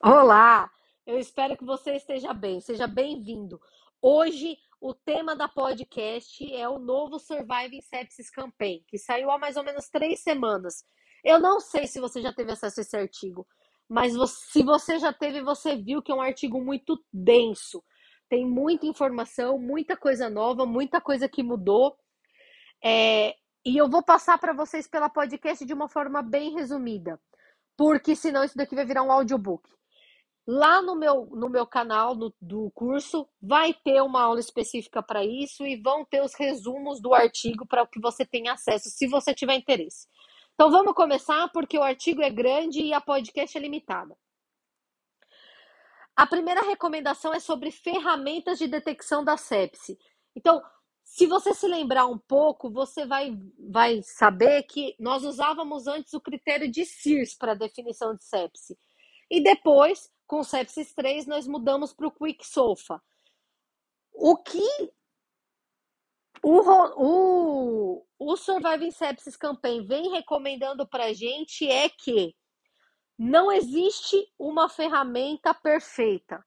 Olá, eu espero que você esteja bem, seja bem-vindo. Hoje, o tema da podcast é o novo Surviving Sepsis Campaign, que saiu há mais ou menos três semanas. Eu não sei se você já teve acesso a esse artigo, mas se você já teve, você viu que é um artigo muito denso. Tem muita informação, muita coisa nova, muita coisa que mudou. É, e eu vou passar para vocês pela podcast de uma forma bem resumida, porque senão isso daqui vai virar um audiobook. Lá no meu, no meu canal no, do curso vai ter uma aula específica para isso e vão ter os resumos do artigo para que você tenha acesso, se você tiver interesse. Então vamos começar, porque o artigo é grande e a podcast é limitada. A primeira recomendação é sobre ferramentas de detecção da sepse. Então, se você se lembrar um pouco, você vai, vai saber que nós usávamos antes o critério de SIRS para definição de sepse. E depois com o Sepsis 3, nós mudamos para o Quick Sofa. O que o, o, o Surviving Sepsis Campaign vem recomendando para gente é que não existe uma ferramenta perfeita.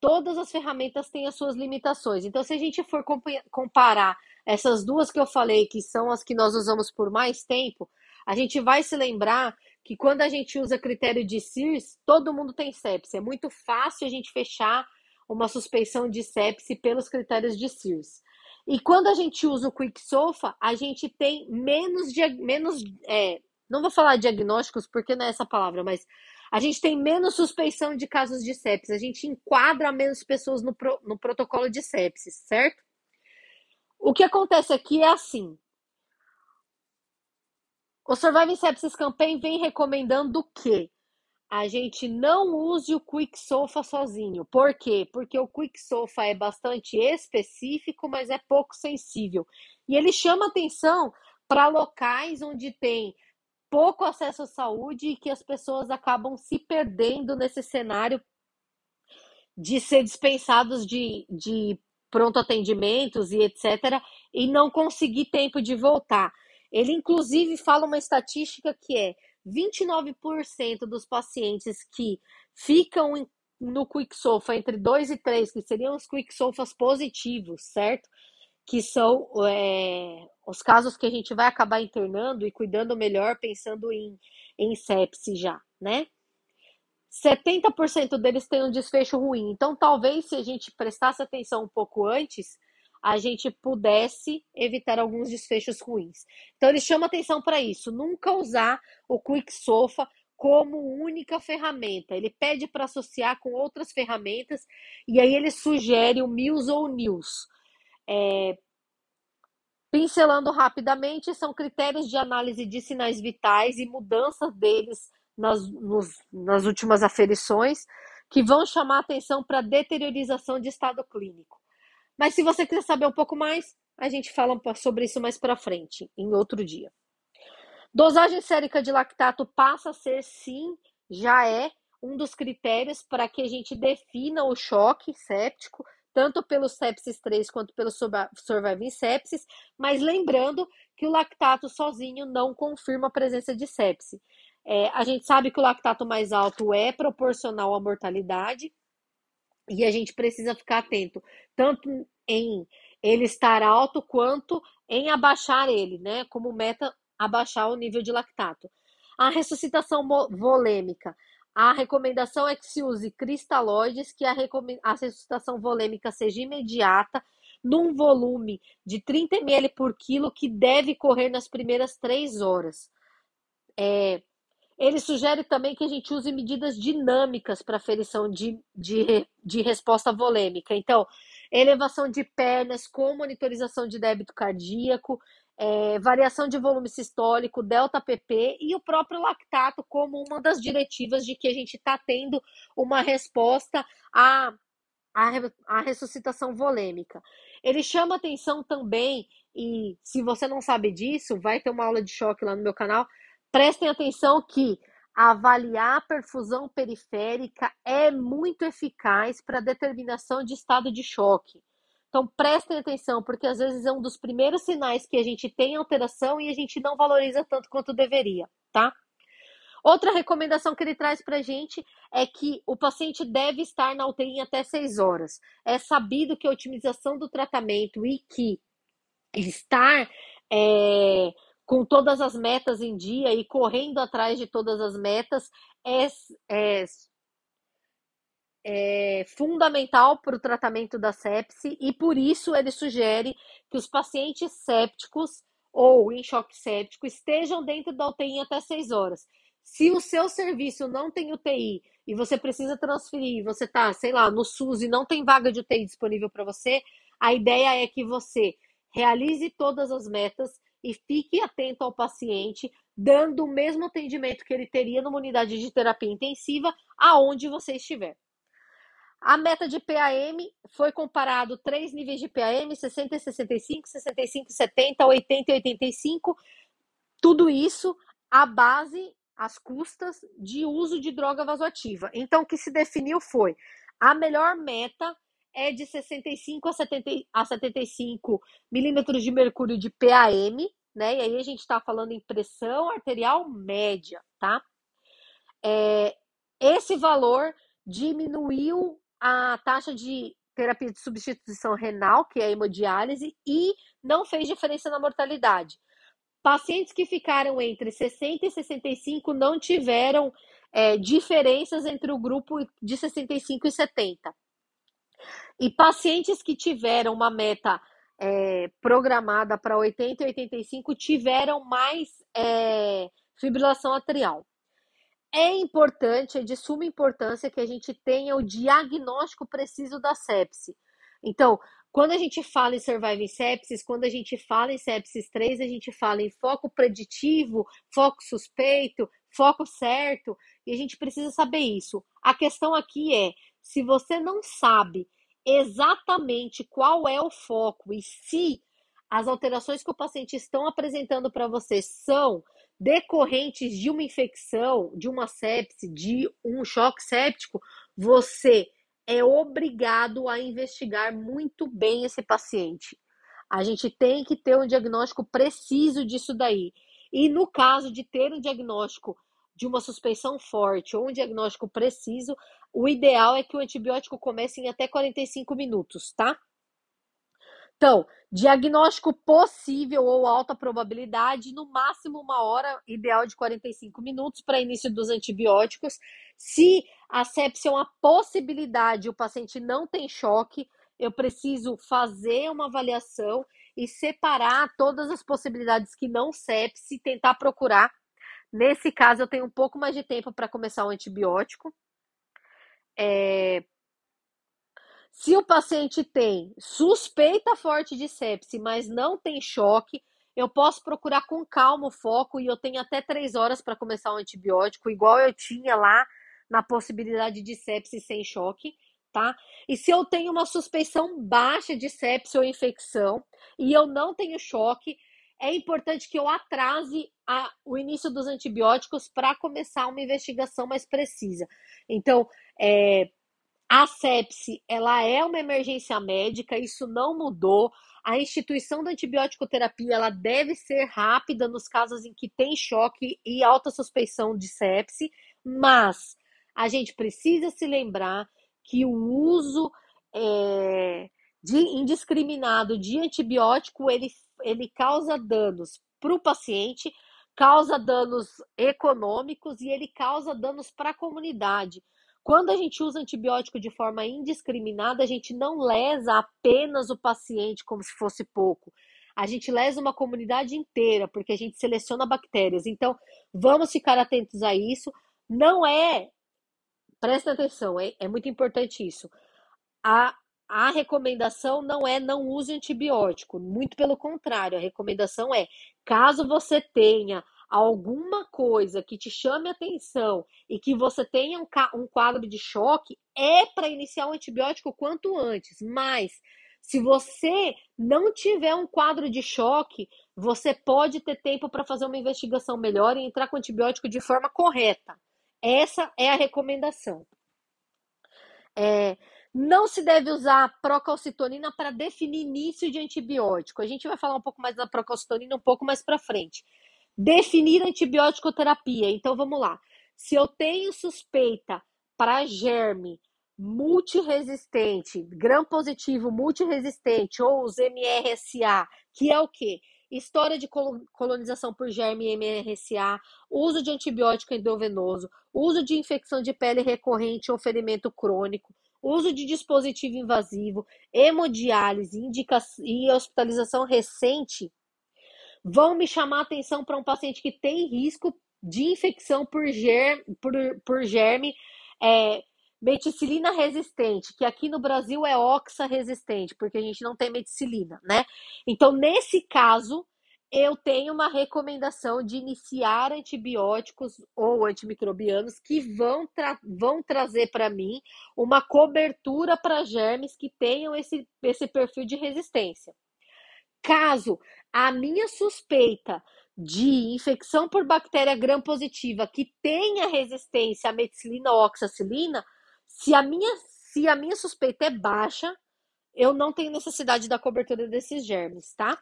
Todas as ferramentas têm as suas limitações. Então, se a gente for comparar essas duas que eu falei, que são as que nós usamos por mais tempo, a gente vai se lembrar que quando a gente usa critério de CIRS, todo mundo tem sepse. É muito fácil a gente fechar uma suspeição de sepse pelos critérios de CIRS. E quando a gente usa o Quick Sofa, a gente tem menos, menos é, não vou falar diagnósticos porque não é essa palavra, mas a gente tem menos suspeição de casos de sepsis, a gente enquadra menos pessoas no, pro, no protocolo de sepsis, certo? O que acontece aqui é assim: o Surviving Sepsis Campaign vem recomendando que a gente não use o Quick Sofa sozinho. Por quê? Porque o Quick Sofa é bastante específico, mas é pouco sensível. E ele chama atenção para locais onde tem pouco acesso à saúde e que as pessoas acabam se perdendo nesse cenário de ser dispensados de, de pronto atendimentos e etc. e não conseguir tempo de voltar. Ele, inclusive, fala uma estatística que é 29% dos pacientes que ficam no Quick Sofa entre 2 e 3, que seriam os Quick Sofas positivos, certo? Que são é, os casos que a gente vai acabar internando e cuidando melhor, pensando em, em sepse já, né? 70% deles têm um desfecho ruim. Então, talvez se a gente prestasse atenção um pouco antes, a gente pudesse evitar alguns desfechos ruins. Então ele chama atenção para isso, nunca usar o Quick Sofa como única ferramenta. Ele pede para associar com outras ferramentas e aí ele sugere o Mills ou News. É... Pincelando rapidamente, são critérios de análise de sinais vitais e mudanças deles nas, nos, nas últimas aferições que vão chamar atenção para deteriorização de estado clínico. Mas se você quiser saber um pouco mais, a gente fala sobre isso mais para frente, em outro dia. Dosagem sérica de lactato passa a ser, sim, já é um dos critérios para que a gente defina o choque séptico, tanto pelo sepsis 3 quanto pelo surviving sepsis, mas lembrando que o lactato sozinho não confirma a presença de sepse. É, a gente sabe que o lactato mais alto é proporcional à mortalidade, e a gente precisa ficar atento, tanto em ele estar alto quanto em abaixar ele, né? Como meta, abaixar o nível de lactato. A ressuscitação volêmica. A recomendação é que se use cristalóides, que a, a ressuscitação volêmica seja imediata, num volume de 30 ml por quilo, que deve correr nas primeiras três horas. É, ele sugere também que a gente use medidas dinâmicas para aferição de, de, de resposta volêmica. Então, elevação de pernas com monitorização de débito cardíaco, é, variação de volume sistólico, delta PP e o próprio lactato como uma das diretivas de que a gente está tendo uma resposta à, à, à ressuscitação volêmica. Ele chama atenção também, e se você não sabe disso, vai ter uma aula de choque lá no meu canal Prestem atenção que avaliar a perfusão periférica é muito eficaz para determinação de estado de choque. Então prestem atenção, porque às vezes é um dos primeiros sinais que a gente tem alteração e a gente não valoriza tanto quanto deveria, tá? Outra recomendação que ele traz para a gente é que o paciente deve estar na UTI até seis horas. É sabido que a otimização do tratamento e que estar é, com todas as metas em dia e correndo atrás de todas as metas é, é, é fundamental para o tratamento da sepse e por isso ele sugere que os pacientes sépticos ou em choque séptico estejam dentro da UTI até 6 horas. Se o seu serviço não tem UTI e você precisa transferir, você está, sei lá, no SUS e não tem vaga de UTI disponível para você, a ideia é que você realize todas as metas e fique atento ao paciente, dando o mesmo atendimento que ele teria numa unidade de terapia intensiva, aonde você estiver. A meta de PAM foi comparado três níveis de PAM, 60 e 65, 65 e 70, 80 e 85. Tudo isso a base, as custas de uso de droga vasoativa. Então, o que se definiu foi a melhor meta é de 65 a, 70, a 75 milímetros de mercúrio de PAM, né? E aí a gente está falando em pressão arterial média, tá? É, esse valor diminuiu a taxa de terapia de substituição renal, que é a hemodiálise, e não fez diferença na mortalidade. Pacientes que ficaram entre 60 e 65 não tiveram é, diferenças entre o grupo de 65 e 70. E pacientes que tiveram uma meta é, programada para 80 e 85 tiveram mais é, fibrilação atrial. É importante, é de suma importância que a gente tenha o diagnóstico preciso da sepse. Então, quando a gente fala em surviving sepsis, quando a gente fala em sepsis 3, a gente fala em foco preditivo, foco suspeito, foco certo, e a gente precisa saber isso. A questão aqui é, se você não sabe exatamente qual é o foco e se as alterações que o paciente estão apresentando para você são decorrentes de uma infecção, de uma sepse, de um choque séptico, você é obrigado a investigar muito bem esse paciente. A gente tem que ter um diagnóstico preciso disso daí. E no caso de ter um diagnóstico de uma suspeição forte ou um diagnóstico preciso, o ideal é que o antibiótico comece em até 45 minutos, tá? Então, diagnóstico possível ou alta probabilidade, no máximo uma hora, ideal de 45 minutos para início dos antibióticos. Se a sepsia é uma possibilidade, o paciente não tem choque, eu preciso fazer uma avaliação e separar todas as possibilidades que não sepse, tentar procurar. Nesse caso, eu tenho um pouco mais de tempo para começar o antibiótico. É... Se o paciente tem suspeita forte de sepse, mas não tem choque, eu posso procurar com calma o foco e eu tenho até três horas para começar o antibiótico, igual eu tinha lá na possibilidade de sepse sem choque, tá? E se eu tenho uma suspeição baixa de sepse ou infecção e eu não tenho choque, é importante que eu atrase a, o início dos antibióticos para começar uma investigação mais precisa. Então, é, a sepse, ela é uma emergência médica, isso não mudou. A instituição da antibiótico terapia, ela deve ser rápida nos casos em que tem choque e alta suspeição de sepse, mas a gente precisa se lembrar que o uso é, de, indiscriminado de antibiótico, ele ele causa danos para o paciente, causa danos econômicos e ele causa danos para a comunidade. Quando a gente usa antibiótico de forma indiscriminada, a gente não lesa apenas o paciente como se fosse pouco. A gente lesa uma comunidade inteira, porque a gente seleciona bactérias. Então, vamos ficar atentos a isso. Não é, presta atenção, é, é muito importante isso. A, a recomendação não é não use antibiótico, muito pelo contrário, a recomendação é, caso você tenha alguma coisa que te chame atenção e que você tenha um, um quadro de choque, é para iniciar o antibiótico quanto antes. Mas se você não tiver um quadro de choque, você pode ter tempo para fazer uma investigação melhor e entrar com antibiótico de forma correta. Essa é a recomendação. É, não se deve usar procalcitonina para definir início de antibiótico. A gente vai falar um pouco mais da procalcitonina um pouco mais para frente. Definir antibiótico terapia. Então vamos lá. Se eu tenho suspeita para germe multiresistente, gram positivo multiresistente ou os MRSA, que é o quê? História de colonização por germe MRSA, uso de antibiótico endovenoso, uso de infecção de pele recorrente ou ferimento crônico, uso de dispositivo invasivo, hemodiálise indica e hospitalização recente, vão me chamar atenção para um paciente que tem risco de infecção por, germe, por, por germe é, meticilina resistente, que aqui no Brasil é oxa resistente, porque a gente não tem meticilina, né? Então, nesse caso, eu tenho uma recomendação de iniciar antibióticos ou antimicrobianos que vão, tra vão trazer para mim uma cobertura para germes que tenham esse, esse perfil de resistência. Caso a minha suspeita de infecção por bactéria gram-positiva que tenha resistência à meticilina ou oxacilina, se a minha, se a minha suspeita é baixa, eu não tenho necessidade da cobertura desses germes, tá?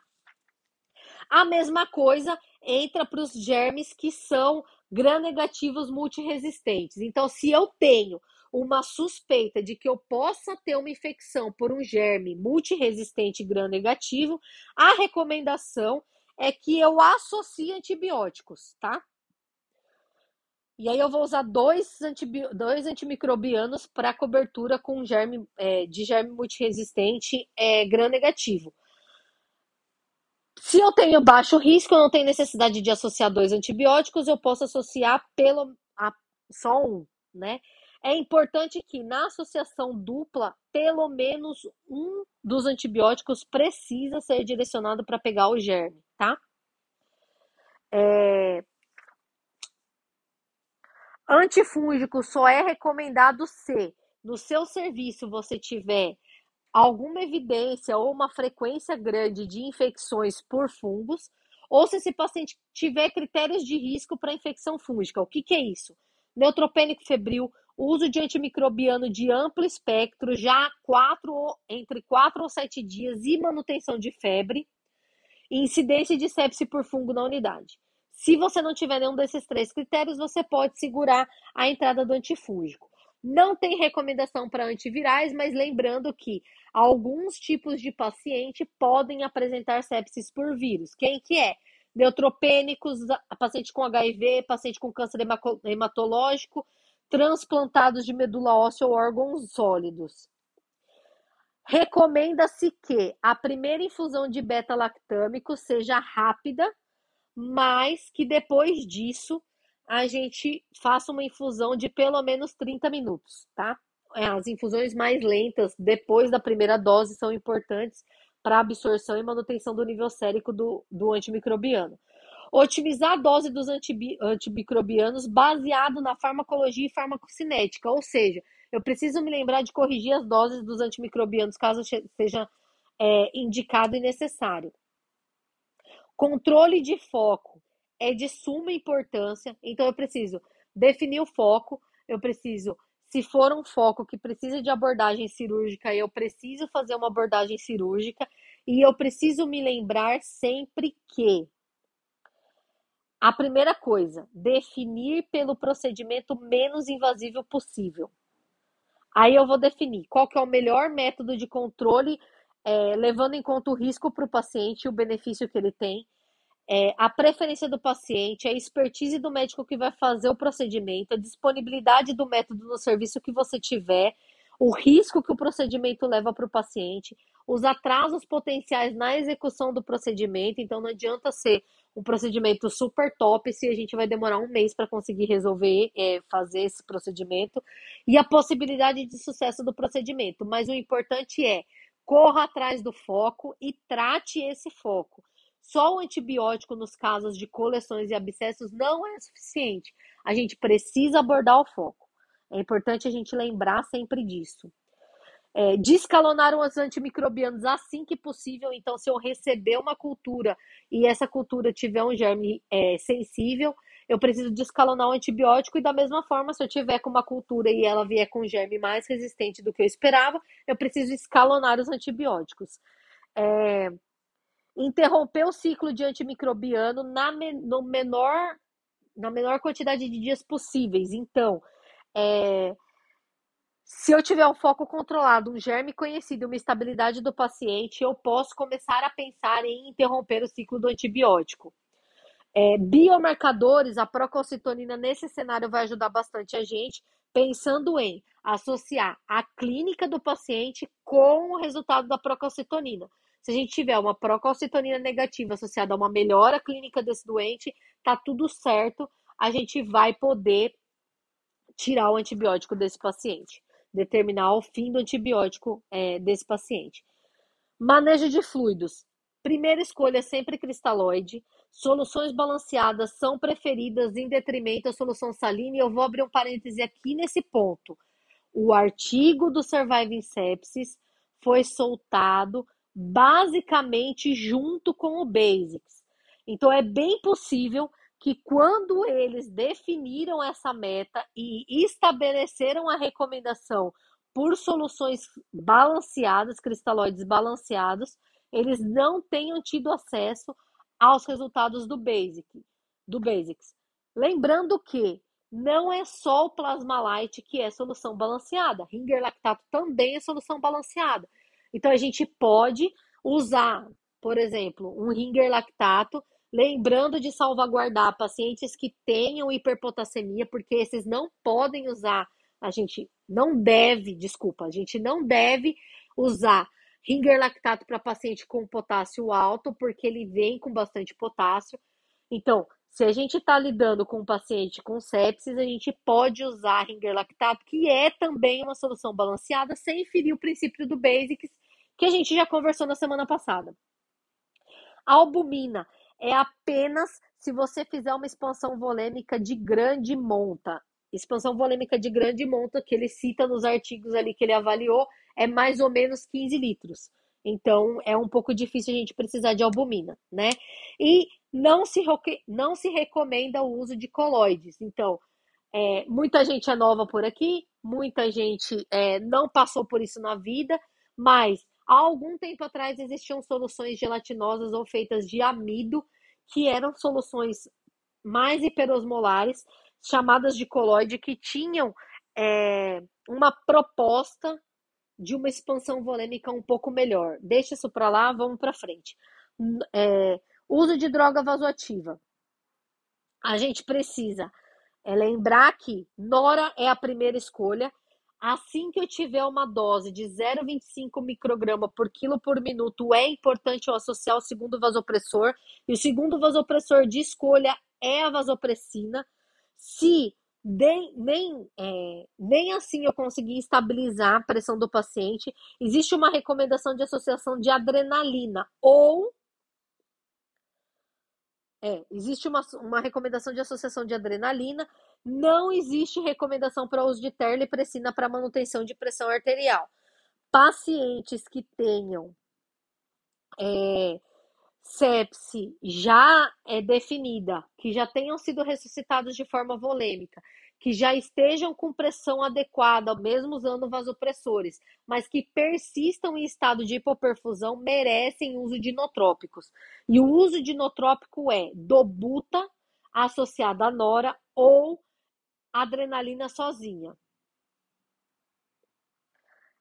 A mesma coisa entra para os germes que são gram-negativos multiresistentes. Então, se eu tenho uma suspeita de que eu possa ter uma infecção por um germe multiresistente gram-negativo, a recomendação é que eu associe antibióticos, tá? E aí eu vou usar dois, antibi... dois antimicrobianos para cobertura com germe é, de germe multiresistente é, gram-negativo. Se eu tenho baixo risco, eu não tenho necessidade de associar dois antibióticos, eu posso associar pelo a, só um, né? É importante que na associação dupla, pelo menos um dos antibióticos precisa ser direcionado para pegar o germe, tá? É... Antifúngico só é recomendado se no seu serviço você tiver alguma evidência ou uma frequência grande de infecções por fungos, ou se esse paciente tiver critérios de risco para infecção fúngica. O que, que é isso? Neutropênico febril, uso de antimicrobiano de amplo espectro, já quatro, entre 4 ou 7 dias e manutenção de febre, e incidência de sepse por fungo na unidade. Se você não tiver nenhum desses três critérios, você pode segurar a entrada do antifúngico. Não tem recomendação para antivirais, mas lembrando que alguns tipos de paciente podem apresentar sepsis por vírus. Quem que é? Neutropênicos, paciente com HIV, paciente com câncer hematológico, transplantados de medula óssea ou órgãos sólidos. Recomenda-se que a primeira infusão de beta-lactâmico seja rápida, mas que depois disso a gente faça uma infusão de pelo menos 30 minutos, tá? É, as infusões mais lentas depois da primeira dose são importantes para absorção e manutenção do nível sérico do, do antimicrobiano. Otimizar a dose dos antimicrobianos baseado na farmacologia e farmacocinética, ou seja, eu preciso me lembrar de corrigir as doses dos antimicrobianos caso seja é, indicado e necessário. Controle de foco é de suma importância, então eu preciso definir o foco, eu preciso, se for um foco que precisa de abordagem cirúrgica, eu preciso fazer uma abordagem cirúrgica e eu preciso me lembrar sempre que a primeira coisa, definir pelo procedimento menos invasivo possível. Aí eu vou definir qual que é o melhor método de controle, é, levando em conta o risco para o paciente e o benefício que ele tem é, a preferência do paciente, a expertise do médico que vai fazer o procedimento, a disponibilidade do método no serviço que você tiver, o risco que o procedimento leva para o paciente, os atrasos potenciais na execução do procedimento. Então, não adianta ser um procedimento super top se a gente vai demorar um mês para conseguir resolver, é, fazer esse procedimento, e a possibilidade de sucesso do procedimento. Mas o importante é corra atrás do foco e trate esse foco. Só o antibiótico nos casos de coleções e abscessos não é suficiente. A gente precisa abordar o foco. É importante a gente lembrar sempre disso. É, descalonar os antimicrobianos assim que possível. Então, se eu receber uma cultura e essa cultura tiver um germe é, sensível, eu preciso descalonar o antibiótico. E da mesma forma, se eu tiver com uma cultura e ela vier com um germe mais resistente do que eu esperava, eu preciso escalonar os antibióticos. É, interromper o ciclo de antimicrobiano na, no menor, na menor quantidade de dias possíveis. Então, é, se eu tiver um foco controlado, um germe conhecido, uma estabilidade do paciente, eu posso começar a pensar em interromper o ciclo do antibiótico. É, biomarcadores, a procalcitonina nesse cenário vai ajudar bastante a gente, pensando em associar a clínica do paciente com o resultado da procalcitonina. Se a gente tiver uma procalcitonina negativa associada a uma melhora clínica desse doente, tá tudo certo, a gente vai poder tirar o antibiótico desse paciente, determinar o fim do antibiótico é, desse paciente. Manejo de fluidos. Primeira escolha sempre cristalóide. Soluções balanceadas são preferidas em detrimento da solução salina, e eu vou abrir um parêntese aqui nesse ponto. O artigo do Surviving Sepsis foi soltado basicamente junto com o Basics. Então é bem possível que quando eles definiram essa meta e estabeleceram a recomendação por soluções balanceadas, cristalóides balanceados, eles não tenham tido acesso aos resultados do Basic, do Basics. Lembrando que não é só o Plasma Light que é solução balanceada. Ringer lactato também é solução balanceada. Então a gente pode usar, por exemplo, um Ringer lactato, lembrando de salvaguardar pacientes que tenham hiperpotassemia, porque esses não podem usar, a gente não deve, desculpa, a gente não deve usar Ringer lactato para paciente com potássio alto, porque ele vem com bastante potássio. Então, se a gente está lidando com um paciente com sepsis, a gente pode usar Ringer lactato, que é também uma solução balanceada, sem ferir o princípio do Basics, que a gente já conversou na semana passada. A albumina é apenas se você fizer uma expansão volêmica de grande monta. Expansão volêmica de grande monta, que ele cita nos artigos ali que ele avaliou, é mais ou menos 15 litros. Então, é um pouco difícil a gente precisar de albumina, né? E não se, não se recomenda o uso de coloides. Então, é, muita gente é nova por aqui, muita gente é, não passou por isso na vida, mas há algum tempo atrás existiam soluções gelatinosas ou feitas de amido, que eram soluções mais hiperosmolares, chamadas de coloide, que tinham é, uma proposta de uma expansão volêmica um pouco melhor. Deixa isso para lá, vamos para frente. É, uso de droga vasoativa. A gente precisa é, lembrar que Nora é a primeira escolha. Assim que eu tiver uma dose de 0,25 micrograma por quilo por minuto, é importante eu associar o segundo vasopressor. E o segundo vasopressor de escolha é a vasopressina. Se nem, nem, é, nem assim eu consegui estabilizar a pressão do paciente. Existe uma recomendação de associação de adrenalina ou. É, existe uma, uma recomendação de associação de adrenalina, não existe recomendação para uso de terlipressina para manutenção de pressão arterial. Pacientes que tenham é, sepse já é definida, que já tenham sido ressuscitados de forma volêmica, que já estejam com pressão adequada, mesmo usando vasopressores, mas que persistam em estado de hipoperfusão, merecem uso de inotrópicos. E o uso de inotrópico é dobuta associada a nora ou adrenalina sozinha.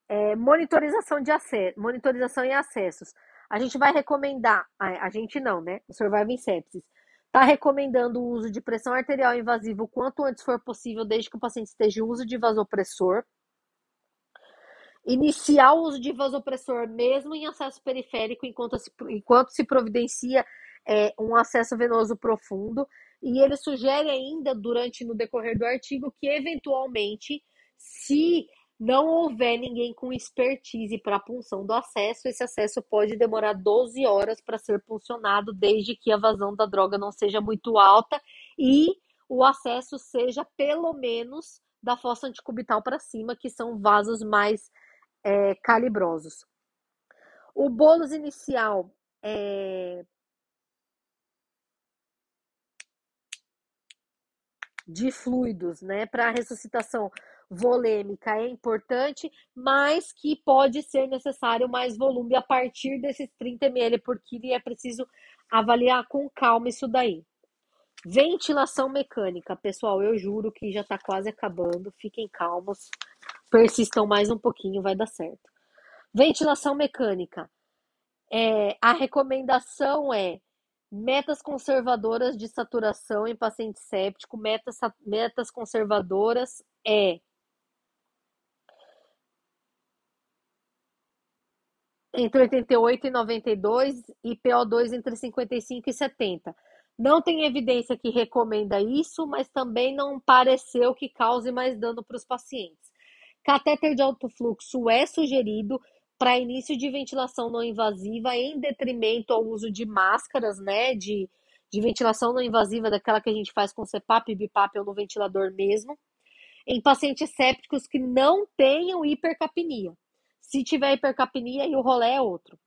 É, monitorização de acesso, monitorização e acessos. A gente vai recomendar, a, a gente não, né? O Surviving Sepsis. Está recomendando o uso de pressão arterial invasiva o quanto antes for possível, desde que o paciente esteja em uso de vasopressor. Iniciar o uso de vasopressor mesmo em acesso periférico, enquanto se, enquanto se providencia é, um acesso venoso profundo. E ele sugere ainda, durante no decorrer do artigo, que eventualmente, se não houver ninguém com expertise para a punção do acesso, esse acesso pode demorar 12 horas para ser puncionado, desde que a vazão da droga não seja muito alta e o acesso seja pelo menos da fossa anticubital para cima, que são vasos mais é, calibrosos. O bônus inicial é, de fluidos, né, para ressuscitação volêmica é importante, mas que pode ser necessário mais volume a partir desses 30 ml por quilo e é preciso avaliar com calma isso daí. Ventilação mecânica, pessoal, eu juro que já está quase acabando, fiquem calmos, persistam mais um pouquinho, vai dar certo. Ventilação mecânica, é, a recomendação é metas conservadoras de saturação em paciente séptico, metas, metas conservadoras é entre 88 e 92 e PO2 entre 55 e 70. Não tem evidência que recomenda isso, mas também não pareceu que cause mais dano para os pacientes. Catéter de alto fluxo é sugerido para início de ventilação não invasiva em detrimento ao uso de máscaras, né, de, de ventilação não invasiva, daquela que a gente faz com CPAP, BIPAP ou no ventilador mesmo, em pacientes sépticos que não tenham hipercapnia. Se tiver hipercapnia, aí o rolê é outro.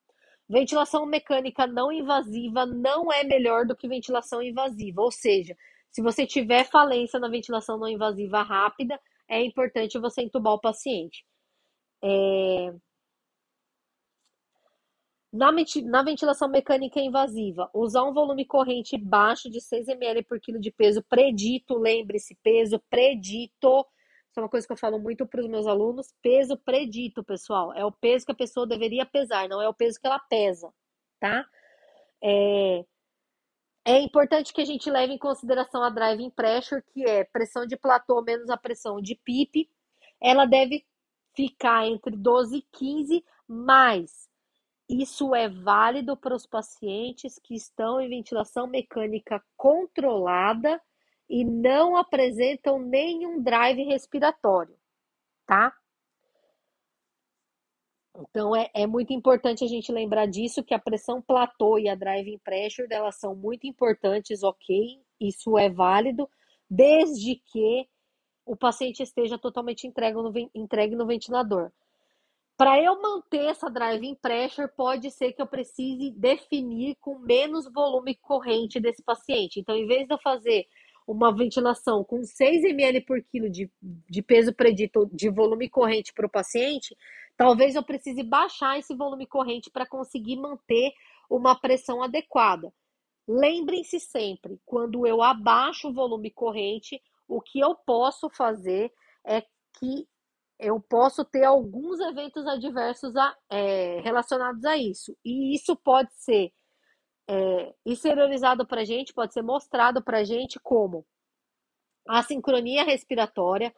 Ventilação mecânica não invasiva não é melhor do que ventilação invasiva, ou seja, se você tiver falência na ventilação não invasiva rápida, é importante você entubar o paciente. É... Na, na, ventilação mecânica invasiva, usar um volume corrente baixo de 6 ml por quilo de peso predito, lembre-se, peso predito é uma coisa que eu falo muito para os meus alunos. Peso predito, pessoal. É o peso que a pessoa deveria pesar, não é o peso que ela pesa, tá? É, é importante que a gente leve em consideração a driving pressure, que é pressão de platô menos a pressão de PIP. Ela deve ficar entre 12 e 15, mas isso é válido para os pacientes que estão em ventilação mecânica controlada e não apresentam nenhum drive respiratório, tá? Então é, é muito importante a gente lembrar disso, que a pressão platô e a driving pressure elas são muito importantes, ok? Isso é válido, desde que o paciente esteja totalmente entregue no, entregue no ventilador. Para eu manter essa driving pressure, pode ser que eu precise definir com menos volume corrente desse paciente. Então, em vez de eu fazer uma ventilação com 6 ml por quilo de, de peso predito de volume corrente para o paciente, talvez eu precise baixar esse volume corrente para conseguir manter uma pressão adequada. Lembrem-se sempre, quando eu abaixo o volume corrente, o que eu posso fazer é que eu posso ter alguns eventos adversos a, é, relacionados a isso. E isso pode ser é, exteriorizado para a gente, pode ser mostrado para a gente como assincronia respiratória,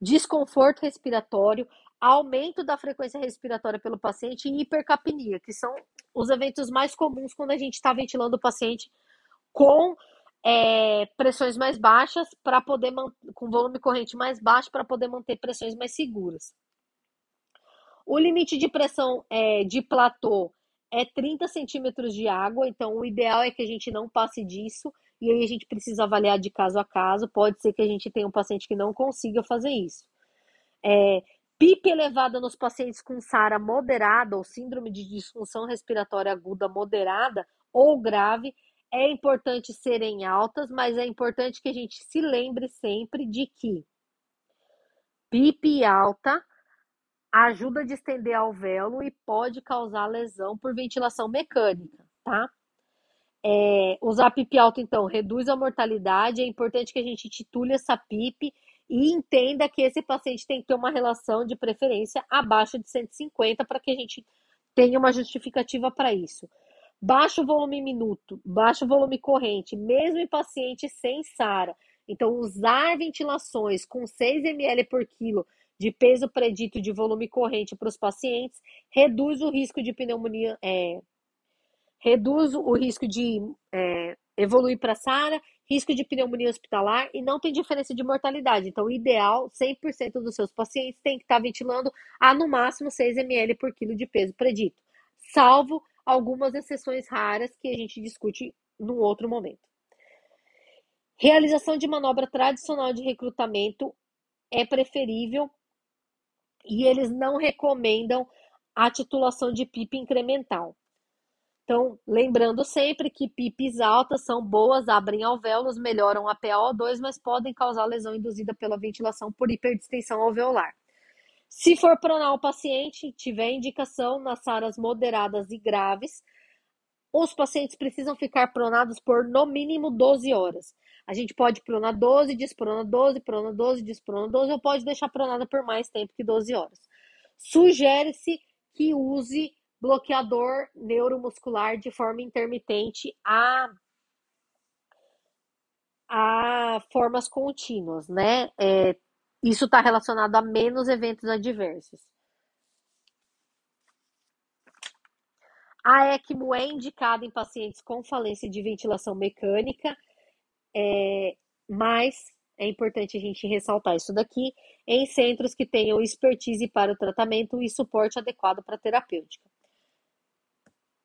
desconforto respiratório, aumento da frequência respiratória pelo paciente e hipercapnia, que são os eventos mais comuns quando a gente está ventilando o paciente com é, pressões mais baixas para poder com volume corrente mais baixo para poder manter pressões mais seguras. O limite de pressão é, de platô é 30 centímetros de água, então o ideal é que a gente não passe disso, e aí a gente precisa avaliar de caso a caso. Pode ser que a gente tenha um paciente que não consiga fazer isso. É, PIP elevada nos pacientes com SARA moderada ou síndrome de disfunção respiratória aguda moderada ou grave é importante serem altas, mas é importante que a gente se lembre sempre de que PIP alta ajuda a distender alvéolo e pode causar lesão por ventilação mecânica, tá? É, usar PIP alto, então, reduz a mortalidade. É importante que a gente titule essa PIP e entenda que esse paciente tem que ter uma relação de preferência abaixo de 150 para que a gente tenha uma justificativa para isso. Baixo volume minuto, baixo volume corrente, mesmo em paciente sem SARA. Então, usar ventilações com 6 ml por quilo de peso predito de volume corrente para os pacientes, reduz o risco de pneumonia, é, reduz o risco de é, evoluir para SARA, risco de pneumonia hospitalar e não tem diferença de mortalidade. Então, o ideal, 100% dos seus pacientes tem que estar tá ventilando a no máximo 6 ml por quilo de peso predito, salvo algumas exceções raras que a gente discute num outro momento. Realização de manobra tradicional de recrutamento é preferível e eles não recomendam a titulação de PIP incremental. Então, lembrando sempre que PIPs altas são boas, abrem alvéolos, melhoram a PaO2, mas podem causar lesão induzida pela ventilação por hiperdistensão alveolar. Se for pronar o paciente, tiver indicação nas áreas moderadas e graves, os pacientes precisam ficar pronados por no mínimo 12 horas. A gente pode pronar 12, desprona 12, prona 12, desprona 12, ou pode deixar pronada por mais tempo que 12 horas. Sugere-se que use bloqueador neuromuscular de forma intermitente a, a formas contínuas, né? É, isso está relacionado a menos eventos adversos. A ECMO é indicada em pacientes com falência de ventilação mecânica, é, mas é importante a gente ressaltar isso daqui em centros que tenham expertise para o tratamento e suporte adequado para a terapêutica.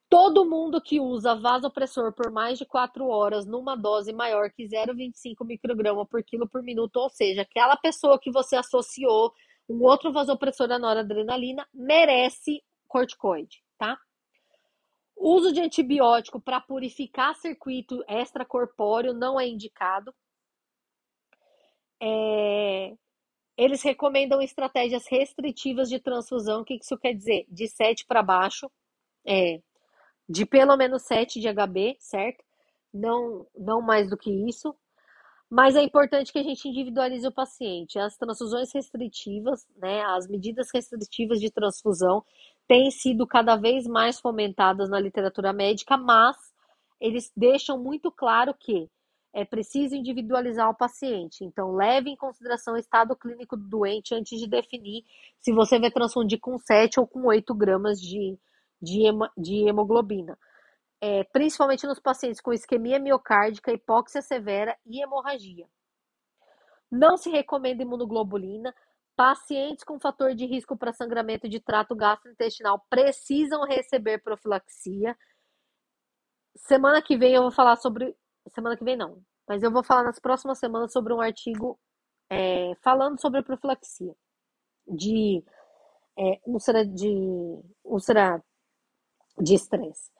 Todo mundo que usa vasopressor por mais de 4 horas numa dose maior que 0,25 micrograma por quilo por minuto, ou seja, aquela pessoa que você associou um outro vasopressor à noradrenalina, merece corticoide, tá? Uso de antibiótico para purificar circuito extracorpóreo não é indicado. É... Eles recomendam estratégias restritivas de transfusão. O que isso quer dizer? De 7 para baixo. É, de pelo menos 7 de HB, certo? Não, não mais do que isso. Mas é importante que a gente individualize o paciente. As transfusões restritivas, né, as medidas restritivas de transfusão têm sido cada vez mais fomentadas na literatura médica, mas eles deixam muito claro que é preciso individualizar o paciente. Então, leve em consideração o estado clínico do doente antes de definir se você vai transfundir com 7 ou com 8 gramas de, de, de hemoglobina, é, principalmente nos pacientes com isquemia miocárdica, hipóxia severa e hemorragia. Não se recomenda imunoglobulina. Pacientes com fator de risco para sangramento de trato gastrointestinal precisam receber profilaxia. Semana que vem eu vou falar sobre. Semana que vem não, mas eu vou falar nas próximas semanas sobre um artigo é, falando sobre a profilaxia de é, úlcera de úlcera de estresse.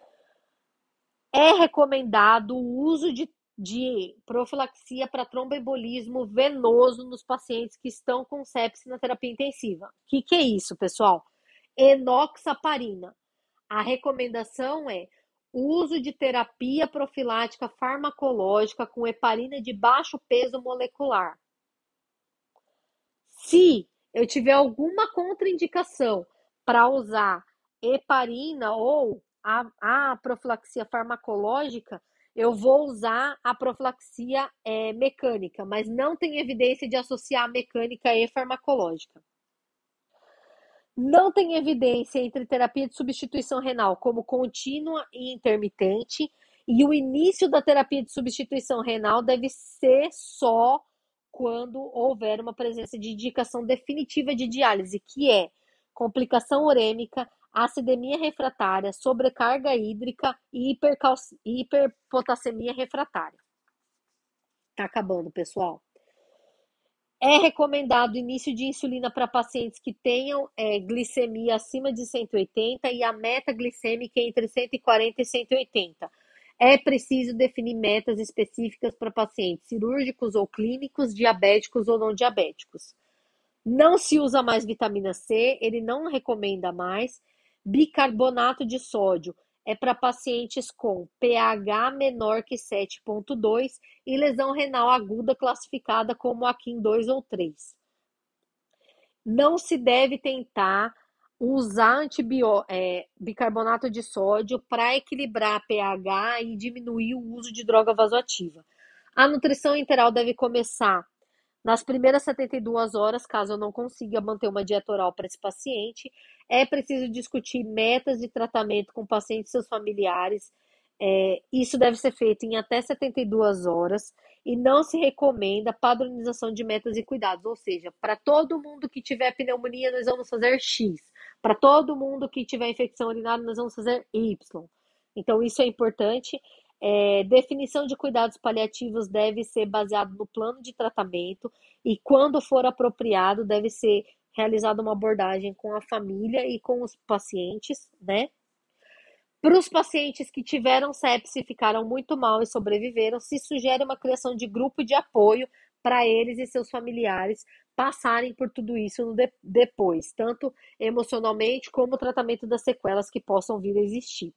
É recomendado o uso de, de profilaxia para tromboembolismo venoso nos pacientes que estão com sepsis na terapia intensiva. O que, que é isso, pessoal? Enoxaparina. A recomendação é uso de terapia profilática farmacológica com heparina de baixo peso molecular. Se eu tiver alguma contraindicação para usar heparina ou a, a profilaxia farmacológica, eu vou usar a profilaxia é, mecânica, mas não tem evidência de associar mecânica e farmacológica. Não tem evidência entre terapia de substituição renal como contínua e intermitente, e o início da terapia de substituição renal deve ser só quando houver uma presença de indicação definitiva de diálise, que é complicação urêmica, acidemia refratária, sobrecarga hídrica e hiperpotassemia refratária. Tá acabando, pessoal. É recomendado início de insulina para pacientes que tenham é, glicemia acima de 180 e a meta glicêmica entre 140 e 180. É preciso definir metas específicas para pacientes cirúrgicos ou clínicos, diabéticos ou não diabéticos. Não se usa mais vitamina C, ele não recomenda mais Bicarbonato de sódio é para pacientes com pH menor que 7,2 e lesão renal aguda classificada como AQUIM 2 ou 3. Não se deve tentar usar antibio, é, bicarbonato de sódio para equilibrar pH e diminuir o uso de droga vasoativa. A nutrição interal deve começar nas primeiras 72 horas, caso eu não consiga manter uma dieta oral para esse paciente, é preciso discutir metas de tratamento com o paciente e seus familiares. É, isso deve ser feito em até 72 horas e não se recomenda padronização de metas e cuidados, ou seja, para todo mundo que tiver pneumonia, nós vamos fazer X. Para todo mundo que tiver infecção urinária, nós vamos fazer Y. Então, isso é importante. É, definição de cuidados paliativos deve ser baseado no plano de tratamento e, quando for apropriado, deve ser realizada uma abordagem com a família e com os pacientes, né? Para os pacientes que tiveram sepse e ficaram muito mal e sobreviveram, se sugere uma criação de grupo de apoio para eles e seus familiares passarem por tudo isso de, depois, tanto emocionalmente como o tratamento das sequelas que possam vir a existir.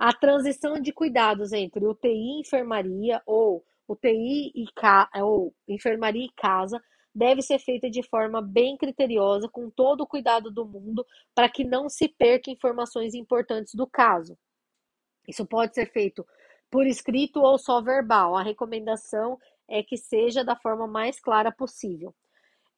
A transição de cuidados entre UTI e enfermaria ou UTI e ou enfermaria e casa deve ser feita de forma bem criteriosa, com todo o cuidado do mundo, para que não se perca informações importantes do caso. Isso pode ser feito por escrito ou só verbal. A recomendação é que seja da forma mais clara possível.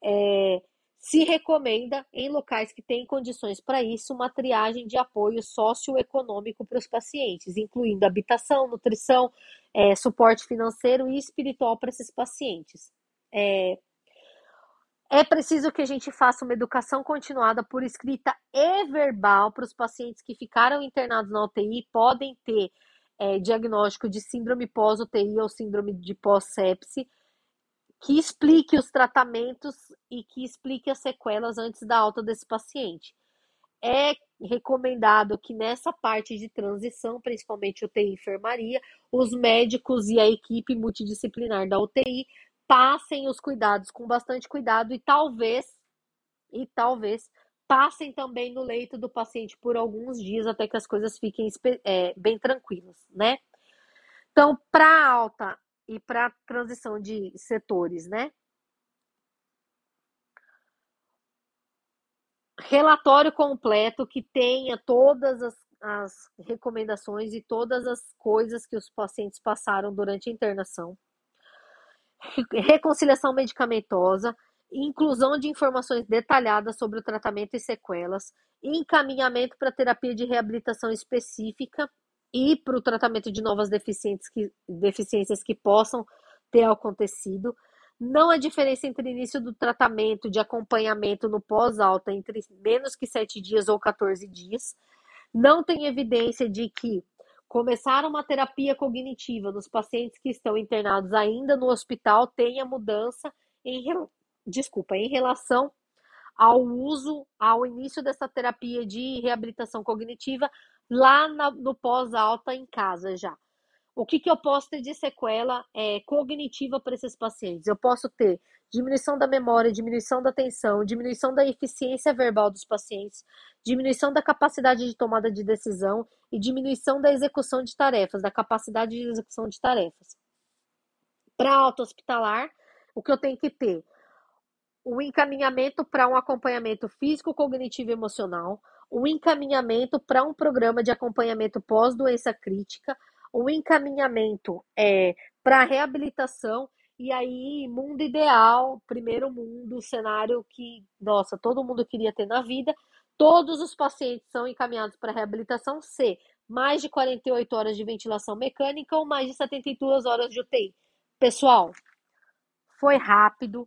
É, se recomenda, em locais que têm condições para isso, uma triagem de apoio socioeconômico para os pacientes, incluindo habitação, nutrição, é, suporte financeiro e espiritual para esses pacientes. É, é preciso que a gente faça uma educação continuada por escrita e verbal para os pacientes que ficaram internados na UTI, podem ter é, diagnóstico de síndrome pós-UTI ou síndrome de pós-sepse, que explique os tratamentos e que explique as sequelas antes da alta desse paciente. É recomendado que nessa parte de transição, principalmente UTI e enfermaria, os médicos e a equipe multidisciplinar da UTI passem os cuidados com bastante cuidado e talvez e talvez passem também no leito do paciente por alguns dias até que as coisas fiquem é, bem tranquilas, né? Então, para alta e para transição de setores, né? Relatório completo que tenha todas as, as recomendações e todas as coisas que os pacientes passaram durante a internação. Reconciliação medicamentosa, inclusão de informações detalhadas sobre o tratamento e sequelas, encaminhamento para terapia de reabilitação específica e para o tratamento de novas deficiências que, deficiências que possam ter acontecido. Não há diferença entre início do tratamento de acompanhamento no pós-alta entre menos que 7 dias ou 14 dias. Não tem evidência de que começar uma terapia cognitiva nos pacientes que estão internados ainda no hospital tenha mudança em, desculpa, em relação ao uso, ao início dessa terapia de reabilitação cognitiva lá na, no pós-alta em casa já. O que, que eu posso ter de sequela é, cognitiva para esses pacientes? Eu posso ter diminuição da memória, diminuição da atenção, diminuição da eficiência verbal dos pacientes, diminuição da capacidade de tomada de decisão e diminuição da execução de tarefas, da capacidade de execução de tarefas. Para alta hospitalar, o que eu tenho que ter? o encaminhamento para um acompanhamento físico, cognitivo e emocional, o encaminhamento para um programa de acompanhamento pós-doença crítica, o encaminhamento é, para reabilitação, e aí, mundo ideal, primeiro mundo, cenário que, nossa, todo mundo queria ter na vida. Todos os pacientes são encaminhados para reabilitação C, mais de 48 horas de ventilação mecânica ou mais de 72 horas de UTI. Pessoal, foi rápido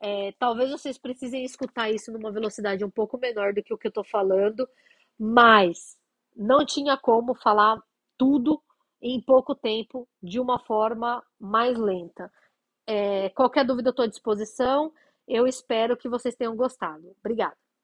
é, talvez vocês precisem escutar isso numa velocidade um pouco menor do que o que eu estou falando, mas não tinha como falar tudo em pouco tempo de uma forma mais lenta. É, qualquer dúvida, estou à disposição. Eu espero que vocês tenham gostado. Obrigada.